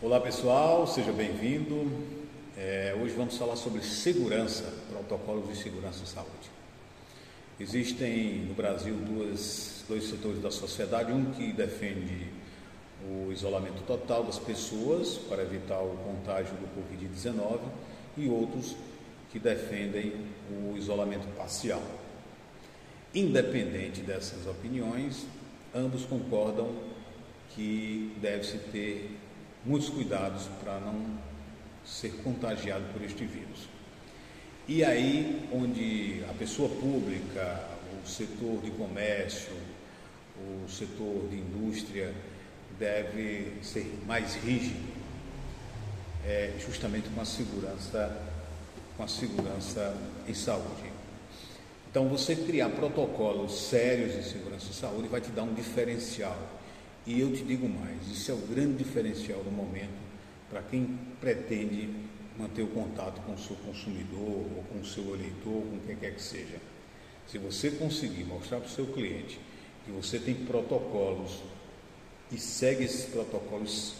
Olá pessoal, seja bem-vindo. É, hoje vamos falar sobre segurança, protocolos de segurança e saúde. Existem no Brasil duas, dois setores da sociedade, um que defende o isolamento total das pessoas para evitar o contágio do Covid-19 e outros que defendem o isolamento parcial. Independente dessas opiniões, ambos concordam que deve-se ter muitos cuidados para não ser contagiado por este vírus. E aí, onde a pessoa pública, o setor de comércio, o setor de indústria deve ser mais rígido, é justamente com a segurança, com a segurança em saúde. Então, você criar protocolos sérios de segurança e saúde vai te dar um diferencial. E eu te digo mais: isso é o grande diferencial do momento para quem pretende manter o contato com o seu consumidor, ou com o seu eleitor, com quem quer que seja. Se você conseguir mostrar para o seu cliente que você tem protocolos e segue esses protocolos